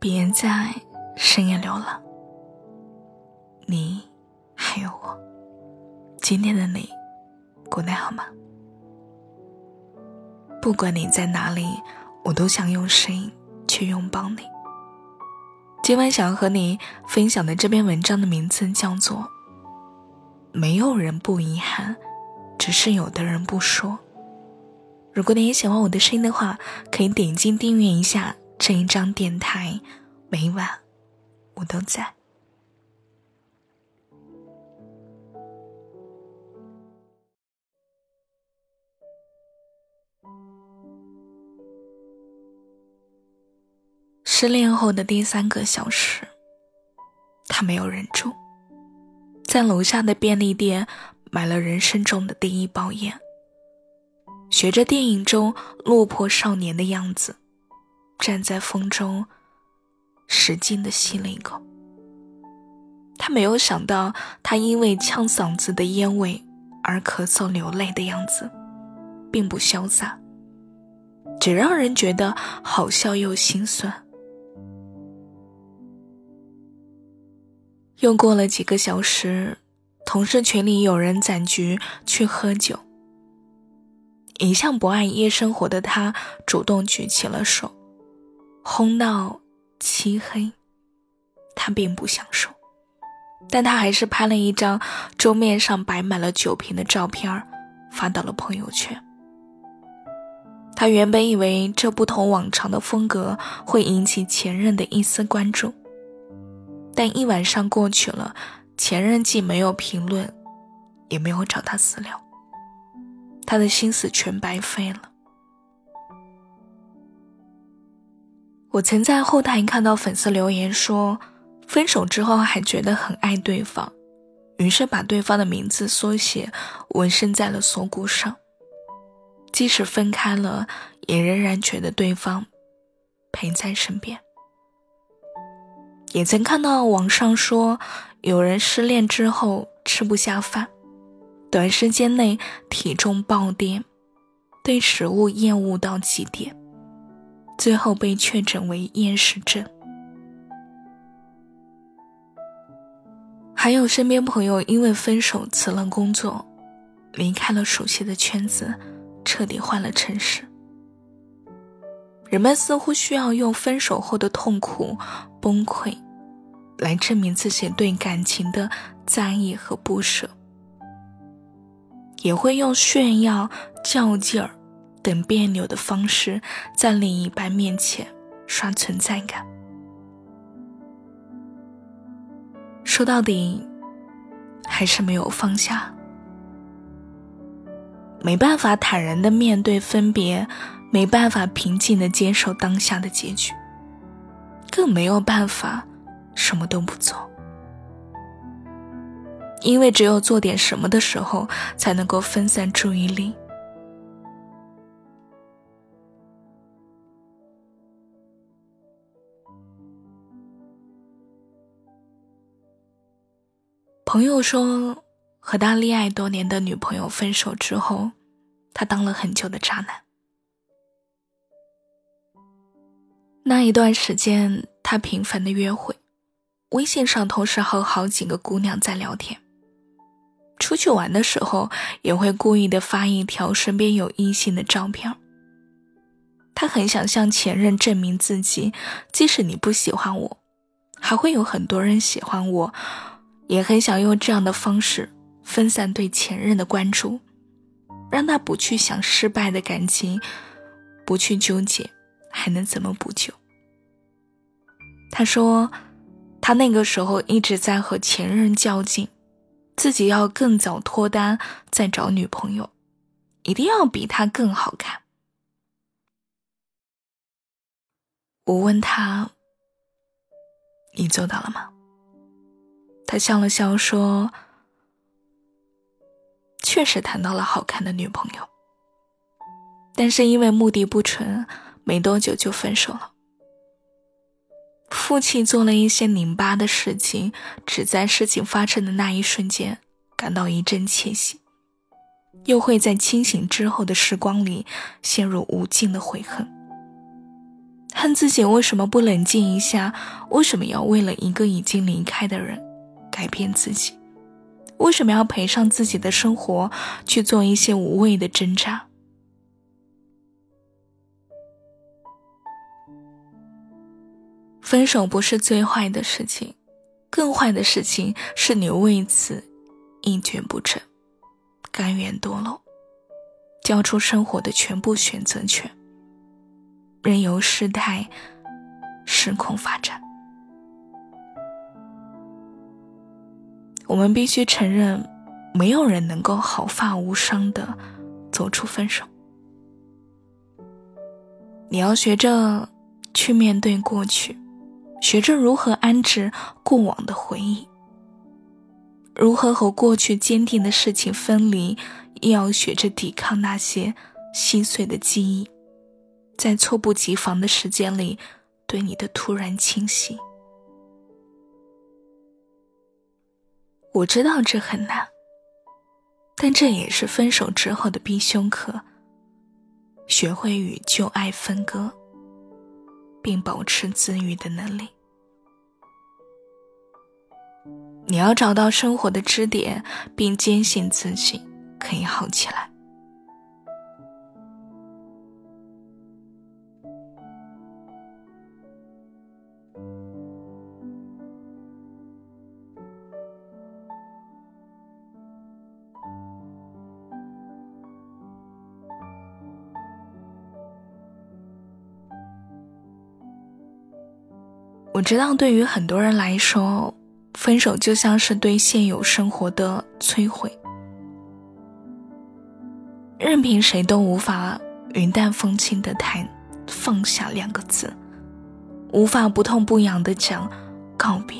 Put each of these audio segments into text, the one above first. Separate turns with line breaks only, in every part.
别在深夜流浪。你还有我，今天的你过得好吗？不管你在哪里，我都想用声音去拥抱你。今晚想要和你分享的这篇文章的名字叫做《没有人不遗憾，只是有的人不说》。如果你也喜欢我的声音的话，可以点击订阅一下这一张电台，每晚我都在。失恋后的第三个小时，他没有忍住，在楼下的便利店买了人生中的第一包烟。学着电影中落魄少年的样子，站在风中，使劲的吸了一口。他没有想到，他因为呛嗓子的烟味而咳嗽流泪的样子，并不潇洒，只让人觉得好笑又心酸。又过了几个小时，同事群里有人攒局去喝酒。一向不爱夜生活的他，主动举起了手。烘到漆黑，他并不享受，但他还是拍了一张桌面上摆满了酒瓶的照片，发到了朋友圈。他原本以为这不同往常的风格会引起前任的一丝关注，但一晚上过去了，前任既没有评论，也没有找他私聊。他的心思全白费了。我曾在后台看到粉丝留言说，分手之后还觉得很爱对方，于是把对方的名字缩写纹身在了锁骨上。即使分开了，也仍然觉得对方陪在身边。也曾看到网上说，有人失恋之后吃不下饭。短时间内体重暴跌，对食物厌恶到极点，最后被确诊为厌食症。还有身边朋友因为分手辞了工作，离开了熟悉的圈子，彻底换了城市。人们似乎需要用分手后的痛苦、崩溃，来证明自己对感情的在意和不舍。也会用炫耀、较劲儿等别扭的方式，在另一半面前刷存在感。说到底，还是没有放下。没办法坦然的面对分别，没办法平静的接受当下的结局，更没有办法什么都不做。因为只有做点什么的时候，才能够分散注意力。朋友说，和他恋爱多年的女朋友分手之后，他当了很久的渣男。那一段时间，他频繁的约会，微信上同时和好几个姑娘在聊天。出去玩的时候，也会故意的发一条身边有异性的照片。他很想向前任证明自己，即使你不喜欢我，还会有很多人喜欢我。也很想用这样的方式分散对前任的关注，让他不去想失败的感情，不去纠结还能怎么补救。他说，他那个时候一直在和前任较劲。自己要更早脱单，再找女朋友，一定要比他更好看。我问他：“你做到了吗？”他笑了笑说：“确实谈到了好看的女朋友，但是因为目的不纯，没多久就分手了。”父亲做了一些拧巴的事情，只在事情发生的那一瞬间感到一阵窃喜，又会在清醒之后的时光里陷入无尽的悔恨。恨自己为什么不冷静一下？为什么要为了一个已经离开的人改变自己？为什么要赔上自己的生活去做一些无谓的挣扎？分手不是最坏的事情，更坏的事情是你为此一蹶不振，甘愿堕落，交出生活的全部选择权，任由事态失控发展。我们必须承认，没有人能够毫发无伤的走出分手。你要学着去面对过去，学着如何安置过往的回忆，如何和过去坚定的事情分离，也要学着抵抗那些细碎的记忆，在猝不及防的时间里对你的突然侵袭。我知道这很难，但这也是分手之后的必修课。学会与旧爱分割，并保持自愈的能力。你要找到生活的支点，并坚信自己可以好起来。我知道，对于很多人来说，分手就像是对现有生活的摧毁。任凭谁都无法云淡风轻的谈放下两个字，无法不痛不痒的讲告别。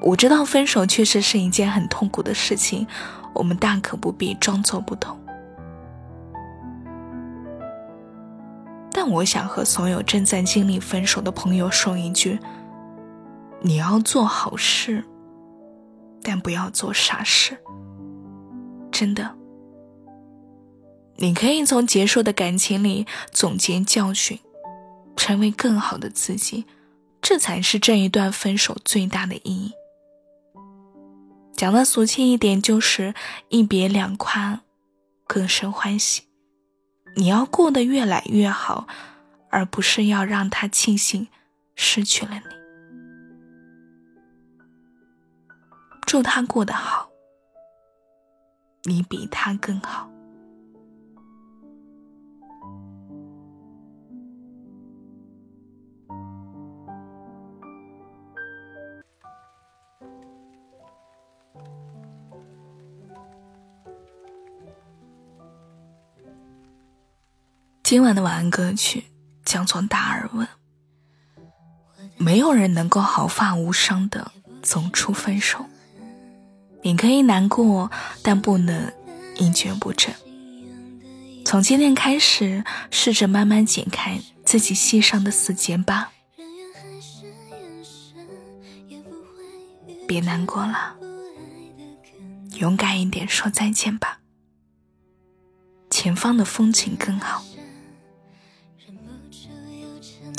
我知道，分手确实是一件很痛苦的事情，我们大可不必装作不懂。但我想和所有正在经历分手的朋友说一句：你要做好事，但不要做傻事。真的，你可以从结束的感情里总结教训，成为更好的自己，这才是这一段分手最大的意义。讲的俗气一点，就是一别两宽，各生欢喜。你要过得越来越好，而不是要让他庆幸失去了你。祝他过得好，你比他更好。今晚的晚安歌曲将从《达尔文》。没有人能够毫发无伤的走出分手。你可以难过，但不能一蹶不振。从今天开始，试着慢慢解开自己心上的死结吧。别难过了，勇敢一点，说再见吧。前方的风景更好。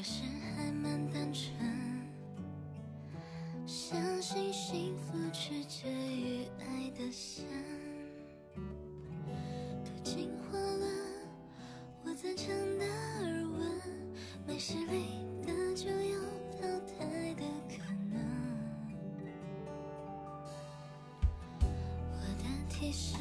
有时还蛮单纯。相信幸福取决于爱的深，都进化了，我赞成达尔文，没实力的就有淘汰的可能。我的替身。